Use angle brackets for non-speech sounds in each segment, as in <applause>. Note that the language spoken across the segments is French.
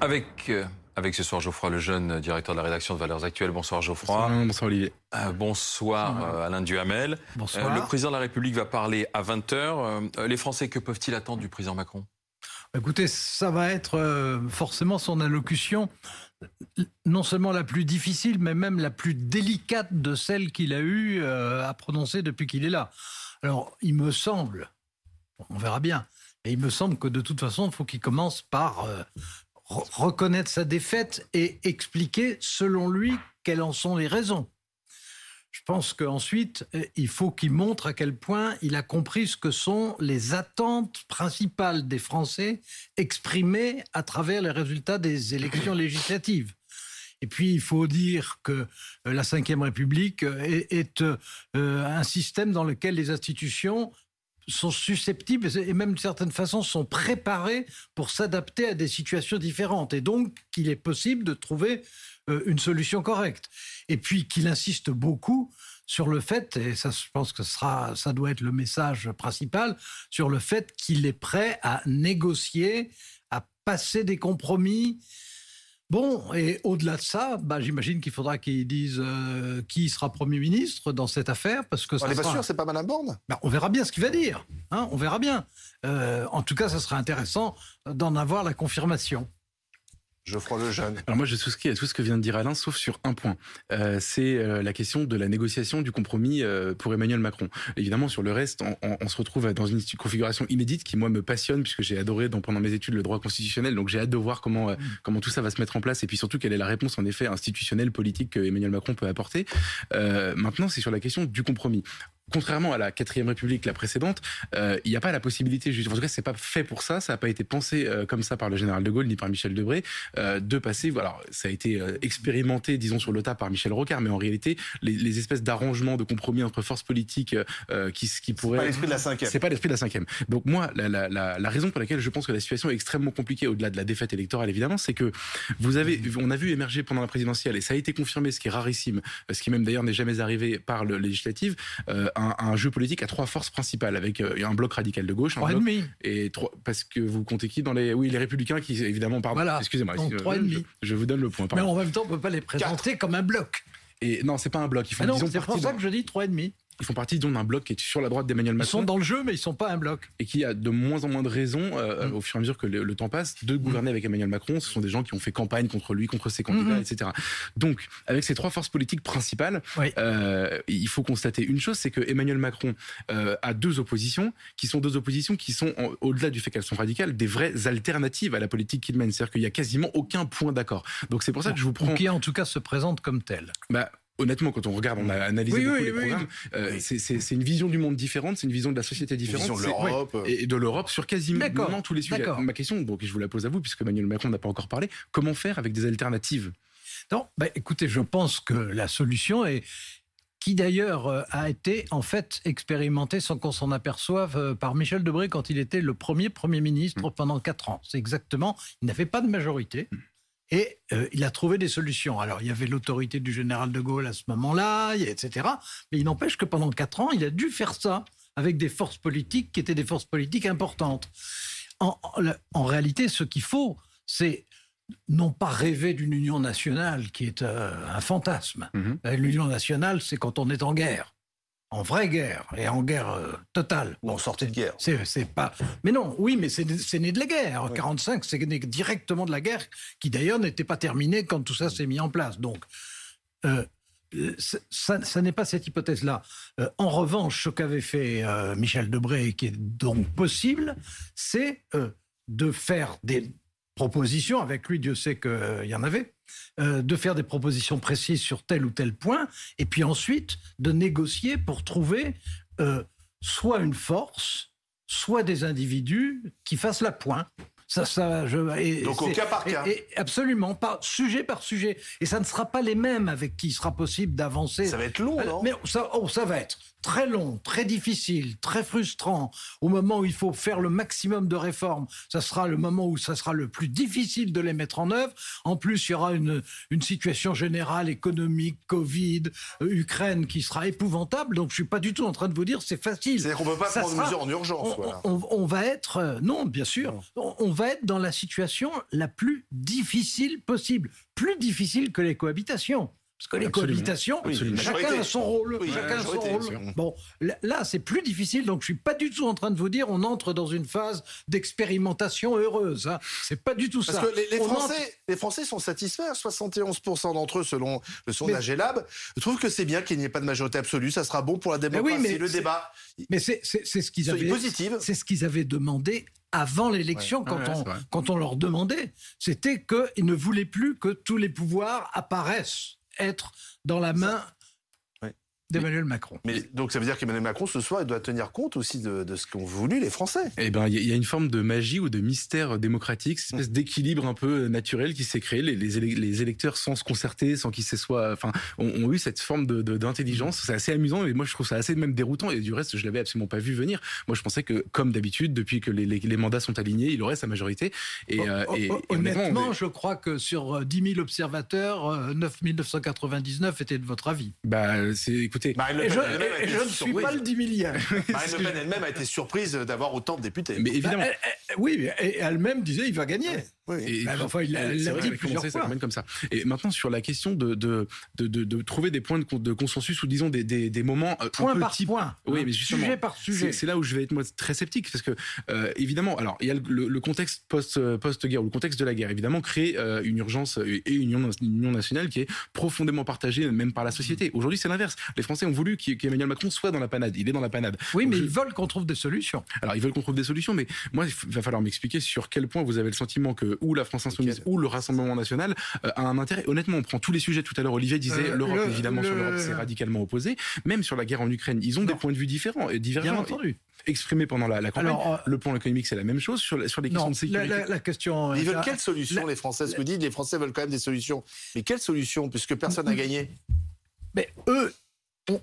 Avec, euh, avec ce soir Geoffroy Lejeune, directeur de la rédaction de Valeurs Actuelles. Bonsoir Geoffroy. Bonsoir, Olivier. Euh, bonsoir euh, Alain Duhamel. Bonsoir. le président de la République va parler à 20h. les Français, que peuvent-ils attendre du président Macron? Écoutez, ça va être forcément son allocution, non seulement la plus difficile, mais même la plus délicate de celle qu'il a eu à prononcer depuis qu'il est là. Alors, il me semble, on verra bien, et il me semble que de toute façon, il faut qu'il commence par reconnaître sa défaite et expliquer, selon lui, quelles en sont les raisons. Je pense qu'ensuite, euh, il faut qu'il montre à quel point il a compris ce que sont les attentes principales des Français exprimées à travers les résultats des élections législatives. Et puis, il faut dire que euh, la Ve République euh, est, un système dans lequel les institutions sont susceptibles et même de certaine façon sont préparés pour s'adapter à des situations différentes et donc qu'il est possible de trouver euh, une solution correcte. Et puis qu'il insiste beaucoup sur le fait, et ça je pense que sera, ça doit être le message principal, sur le fait qu'il est prêt à négocier, à passer des compromis, Bon, et au-delà de ça, bah, j'imagine qu'il faudra qu'ils disent euh, qui sera Premier ministre dans cette affaire. Parce que on n'est pas sûr, c'est pas Madame Borne? Bah, On verra bien ce qu'il va dire. Hein, on verra bien. Euh, en tout cas, ça sera intéressant d'en avoir la confirmation. Geoffroy Lejeune. Alors moi, je souscris à tout ce que vient de dire Alain, sauf sur un point. Euh, c'est euh, la question de la négociation du compromis euh, pour Emmanuel Macron. Évidemment, sur le reste, on, on, se retrouve dans une configuration inédite qui, moi, me passionne, puisque j'ai adoré dans, pendant mes études le droit constitutionnel. Donc j'ai hâte de voir comment, mm. comment tout ça va se mettre en place, et puis surtout quelle est la réponse, en effet, institutionnelle, politique que Emmanuel Macron peut apporter. maintenant, c'est sur la question du compromis contrairement à la quatrième République, la précédente, euh, il n'y a pas la possibilité, en tout cas, c'est pas fait pour ça, ça n'a pas été pensé euh, comme ça par le général de Gaulle ni par Michel Debré, euh, de passer, voilà, ça a été expérimenté, disons, sur le tas par Michel Rocard, mais en réalité, les, espèces d'arrangements, de compromis entre forces politiques qui, qui pourraient... C'est pas l'esprit de la cinquième. C'est pas l'esprit de la cinquième. Donc moi, la, la, la, la, raison pour laquelle je pense que la situation est extrêmement compliquée, au-delà de la défaite électorale, évidemment, c'est que vous avez, on a vu émerger pendant la présidentielle, et ça a été confirmé, ce qui est rarissime, ce qui même d'ailleurs n'est jamais arrivé par le législative, un, un jeu politique à trois forces principales, avec euh, un bloc radical de gauche, trois et trois, parce que vous comptez qui dans les, oui, les républicains qui évidemment, pardon, voilà. excusez-moi, Donc, trois et demi. Je, vous donne le point. Mais en même temps, on peut pas les présenter comme un bloc. Et non, c'est pas un bloc. Ils font, ah non, c'est pour ça que je dis trois et demi ils font partie d'un bloc qui est sur la droite d'Emmanuel Macron. Ils sont dans le jeu, mais ils sont pas un bloc. Et qui a de moins en moins de raisons, euh, mm. au fur et à mesure que le, temps passe, de gouverner avec Emmanuel Macron. Ce sont des gens qui ont fait campagne contre lui, contre ses candidats, mm-hmm. etc. Donc, avec ces trois forces politiques principales, euh, il faut constater une chose, c'est que Emmanuel Macron euh, a deux oppositions, qui sont deux oppositions qui sont, au-delà du fait qu'elles sont radicales, des vraies alternatives à la politique qu'il mène. C'est-à-dire qu'il y a quasiment aucun point d'accord. Donc c'est pour ça que je vous prends... Qui en tout cas se présente comme tel. Bah, honnêtement, quand on regarde, on a analysé beaucoup les programmes, euh, c'est une vision du monde différente, c'est une vision de la société différente. Une vision de l'Europe. Et de l'Europe sur quasiment tous les sujets. Ma question, donc je vous la pose à vous, puisque Emmanuel Macron n'a pas encore parlé, comment faire avec des alternatives? Non, bah, écoutez, je pense que la solution est qui d'ailleurs euh, a été en fait expérimentée sans qu'on s'en aperçoive euh, par Michel Debré quand il était le premier Premier ministre mmh. pendant quatre ans. C'est exactement, il n'avait pas de majorité. Et euh, il a trouvé des solutions. Alors, il y avait l'autorité du général de Gaulle à ce moment-là, etc. Mais il n'empêche que pendant quatre ans, il a dû faire ça avec des forces politiques qui étaient des forces politiques importantes. En, en, réalité, ce qu'il faut, c'est non pas rêver d'une union nationale qui est euh, un fantasme. Mm-hmm. L'union nationale, c'est quand on est en guerre en vraie guerre et en guerre euh, totale. Bon, sortait de guerre. C'est pas. Mais non, oui, mais c'est né de la guerre. Oui. 45, c'est né directement de la guerre, qui d'ailleurs n'était pas terminée quand tout ça s'est mis en place. Donc, euh, ça, n'est pas cette hypothèse-là. Euh, en revanche, ce qu'avait fait Michel Debré, et qui est donc possible, c'est de faire des propositions. Avec lui, Dieu sait qu'il y en avait euh, de faire des propositions précises sur tel ou tel point, et puis ensuite de négocier pour trouver euh, soit une force, soit des individus qui fassent la pointe. Ça, ça, je, Donc au cas par cas. absolument, pas sujet par sujet. Et ça ne sera pas les mêmes avec qui il sera possible d'avancer. Ça va être long, non Mais ça, oh, ça va être. très long, très difficile, très frustrant, au moment où il faut faire le maximum de réformes, ça sera le moment où ça sera le plus difficile de les mettre en œuvre. En plus, il y aura une, une situation générale économique, Covid, euh, Ukraine qui sera épouvantable. Donc, je suis pas du tout en train de vous dire c'est facile. C'est-à-dire qu'on peut pas prendre des mesures en urgence. On, on, va être, euh, non, bien sûr, on, on va être dans la situation la plus difficile possible, plus difficile que les cohabitations. Parce que les cohabitations, chacun a son rôle. chacun a son rôle. Bon, là, c'est plus difficile. Donc, je suis pas du tout en train de vous dire on entre dans une phase d'expérimentation heureuse. Hein. C'est pas du tout ça. Parce que les, Français, les Français sont satisfaits. 71% d'entre eux, selon le sondage ELAB, trouvent que c'est bien qu'il n'y ait pas de majorité absolue. Ça sera bon pour la démocratie, oui, mais le débat. Mais c'est ce qu'ils avaient. C'est ce qu'ils avaient demandé avant l'élection, quand, on, quand on leur demandait, c'était qu'ils ne voulaient plus que tous les pouvoirs apparaissent être dans la main d'Emmanuel Macron. Mais donc ça veut dire qu'Emmanuel Macron ce soir il doit tenir compte aussi de, ce qu'ont voulu les Français. Eh ben il y, a une forme de magie ou de mystère démocratique, une espèce d'équilibre un peu naturel qui s'est créé. Les, les, électeurs sans se concerter, sans qu'ils se soient, enfin, ont, eu cette forme de d'intelligence. C'est assez amusant et moi je trouve ça assez même déroutant. Et du reste je l'avais absolument pas vu venir. Moi je pensais que comme d'habitude depuis que les, mandats sont alignés, il aurait sa majorité. Et, euh, honnêtement, je crois que sur 10 euh, 000 observateurs, 9 euh, 999 étaient de votre avis. Bah c'est Marine Le Pen et je, ne suis pas le 10 millième. Marine Le <laughs> Pen elle-même a été surprise d'avoir autant de députés. Mais évidemment. Bah, oui, et elle-même disait il va gagner. Oui. Et, bah, enfin, il a, dit plusieurs fois. Ça comme ça. Et maintenant, sur la question de, de, de, de, trouver des points de, de, consensus ou disons des, des, des moments euh, point par type... point. Oui, mais justement, sujet par sujet. C'est là où je vais être moi très sceptique parce que euh, évidemment, alors il y a le, le contexte post post guerre ou le contexte de la guerre évidemment crée euh, une urgence et une union, une union nationale qui est profondément partagée même par la société. Aujourd'hui, c'est l'inverse. Les Français ont voulu qu'Emmanuel Macron soit dans la panade. Il est dans la panade. Oui, mais ils veulent qu'on trouve des solutions. Alors ils veulent qu'on trouve des solutions, mais moi il va falloir m'expliquer sur quel point vous avez le sentiment que ou la France insoumise ou le Rassemblement national euh, a un intérêt. Honnêtement, on prend tous les sujets. Tout à l'heure, Olivier disait euh, l'Europe, évidemment, sur l'Europe, c'est radicalement opposé. Même sur la guerre en Ukraine, ils ont des points de vue différents et divergents. Bien entendu exprimés pendant la, la campagne. Alors, euh, le plan économique, c'est la même chose. Sur, sur les questions de sécurité. La, la, question. Ils veulent quelle solution, les Français? Ce que dit, les Français veulent quand même des solutions. Mais quelle solution, puisque personne n'a gagné? Mais eux,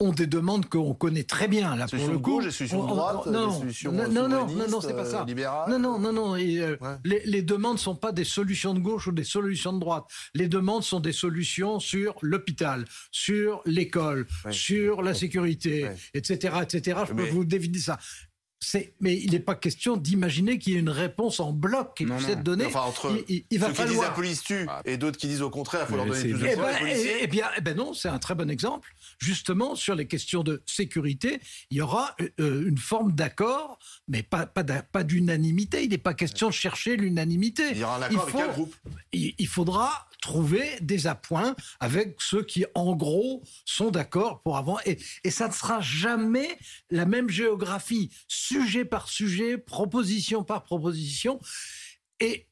ont, des demandes qu'on connaît très bien là pour le coup. Gauche, de droite, non, non, non, non, non, non, c'est pas ça. Libérales. Non, non, non, non. Et, euh, les, les, demandes sont pas des solutions de gauche ou des solutions de droite. Les demandes sont des solutions sur l'hôpital, sur l'école, sur la sécurité, etc., etc. Je peux vous deviner ça mais il n'est pas question d'imaginer qu'il y ait une réponse en bloc qui puisse être donnée. Enfin, entre il, il va ceux qui disent la police tue ah. et d'autres qui disent au contraire, il faut leur donner plus de eh ben, eh, eh bien, eh bien non, c'est un très bon exemple. Justement, sur les questions de sécurité, il y aura euh, euh, une forme d'accord, mais pas, pas, pas d'unanimité. Il n'est pas question de chercher l'unanimité. Il y aura un accord avec quel groupe il faudra trouver des appoints avec ceux qui, en gros, sont d'accord pour avant. Et, et ça ne sera jamais la même géographie, sujet par sujet, proposition par proposition. Et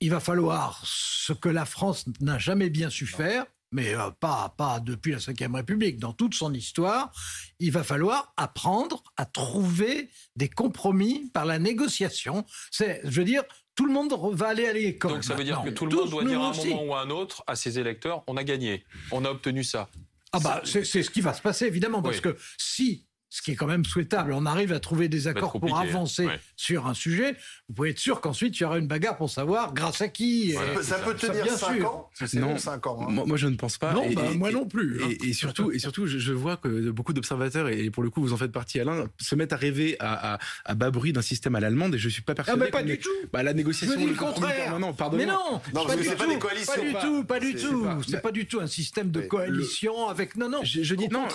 il va falloir ce que la France n'a jamais bien su faire, mais euh, pas, pas depuis la Ve République, dans toute son histoire, il va falloir apprendre à trouver des compromis par la négociation. C'est, je veux dire, tout le monde va aller à l'école. Donc ça veut dire que tout le monde doit dire à un moment ou à un autre à ses électeurs, on a gagné, on a obtenu ça. Ah bah c'est ce qui va se passer évidemment parce que si ce qui est quand même souhaitable. On arrive à trouver des accords pour avancer sur un sujet. Vous pouvez être sûr qu'ensuite, il y aura une bagarre pour savoir grâce à qui. ça, peut tenir 5 ans Non, 5 ans. Hein. Moi, je ne pense pas. Non, bah, moi non plus. Hein. Et, surtout, et surtout je, vois que beaucoup d'observateurs, et pour le coup, vous en faites partie, Alain, se mettent à rêver à, à, bas bruit d'un système à l'allemande, et je ne suis pas persuadé. Ah, mais pas du tout. Bah, la négociation. Je dis le contraire. Non, pardon. Mais non, non pas, du pas des coalitions. Pas du tout, pas du tout. C'est pas du tout un système de coalition avec. Non, non. Je dis non.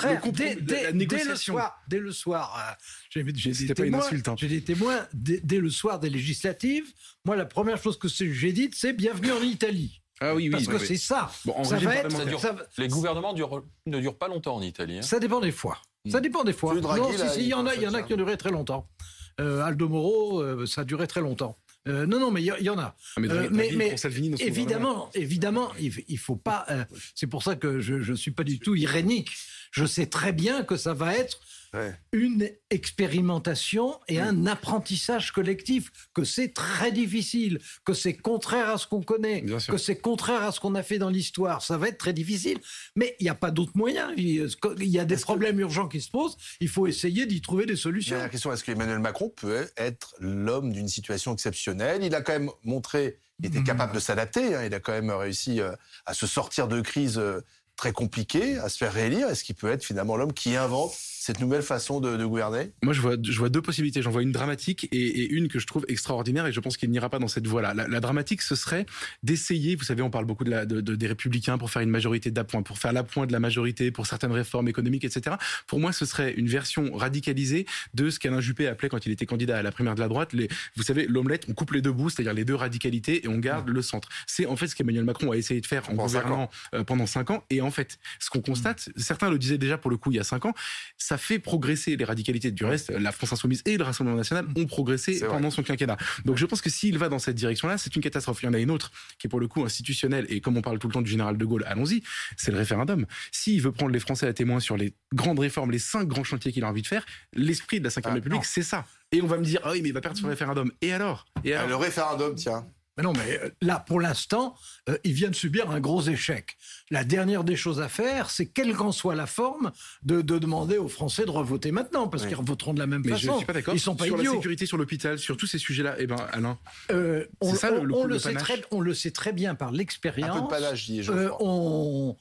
Dès le soir j'ai des témoins, j'ai des témoins dès, le soir des législatives. Moi, la première chose que j'ai dite, c'est bienvenue en Italie. Ah oui, oui, Parce que c'est ça. ça va être, Les gouvernements ne durent pas longtemps en Italie. Hein. Ça dépend des fois. Hmm. Ça dépend des fois. non, si, il y en a, il y en a qui ont duré très longtemps. Euh, Aldo Moro, euh, ça a duré très longtemps. Euh, non, non, mais il y, en a. Ah, mais, évidemment, évidemment, il, il faut pas. c'est pour ça que je ne suis pas du tout irénique. Je sais très bien que ça va être une expérimentation et un apprentissage collectif, que c'est très difficile, que c'est contraire à ce qu'on connaît, que c'est contraire à ce qu'on a fait dans l'histoire. Ça va être très difficile, mais il n'y a pas d'autre moyen. Il y a des problèmes urgents qui se posent, il faut essayer d'y trouver des solutions. la question, est-ce qu'Emmanuel Macron peut être l'homme d'une situation exceptionnelle? Il a quand même montré qu'il était capable de s'adapter, hein. il a quand même réussi euh, à se sortir de crise euh, très compliqué à se faire réélire Est-ce qu'il peut être finalement l'homme qui invente cette nouvelle façon de, gouverner? Moi, je vois, je vois deux possibilités. J'en vois une dramatique et, une que je trouve extraordinaire et je pense qu'il n'ira pas dans cette voie-là. La, dramatique, ce serait d'essayer, vous savez, on parle beaucoup de la, de, des républicains pour faire une majorité d'appoint, pour faire l'appoint de la majorité, pour certaines réformes économiques, etc. Pour moi, ce serait une version radicalisée de ce qu'Alain Juppé appelait quand il était candidat à la primaire de la droite, les, vous savez, l'omelette, on coupe les deux bouts, c'est-à-dire les deux radicalités et on garde le centre. C'est en fait ce qu'Emmanuel Macron a essayé de faire en gouvernant euh, pendant cinq ans. Et en fait, ce qu'on constate, certains le disaient déjà pour le coup il y a cinq ans, ça fait progresser les radicalités. Du reste, la France Insoumise et le Rassemblement National ont progressé pendant son quinquennat. Donc je pense que s'il va dans cette direction-là, c'est une catastrophe. Il y en a une autre qui est pour le coup institutionnelle et comme on parle tout le temps du général de Gaulle, allons-y, c'est le référendum. S'il veut prendre les Français à témoin sur les grandes réformes, les cinq grands chantiers qu'il a envie de faire, l'esprit de la Ve ah, République, c'est ça. Et on va me dire, ah oui, mais il va perdre son référendum. Et alors, et alors? Le référendum, tiens. Mais non, mais euh, là, pour l'instant, euh, il vient de subir un gros échec. La dernière des choses à faire, c'est, quelle qu'en soit la forme, de, demander aux Français de revoter maintenant, parce qu'ils revoteront de la même façon. Je suis pas d'accord. Ils sont pas sur la sécurité, sur l'hôpital, sur tous ces sujets-là. Eh ben, Alain, euh, on, ça, le, le, sait très, on le sait très bien par l'expérience. Un peu de panache, dis on euh,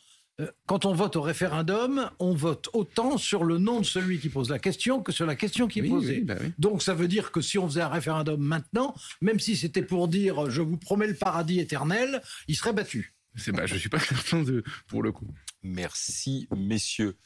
quand on vote au référendum, on vote autant sur le nom de celui qui pose la question que sur la question qui est posée. Bah Donc ça veut dire que si on faisait un référendum maintenant, même si c'était pour dire je vous promets le paradis éternel, il serait battu. Je ne suis pas <laughs> certain de, pour le coup. Merci, messieurs.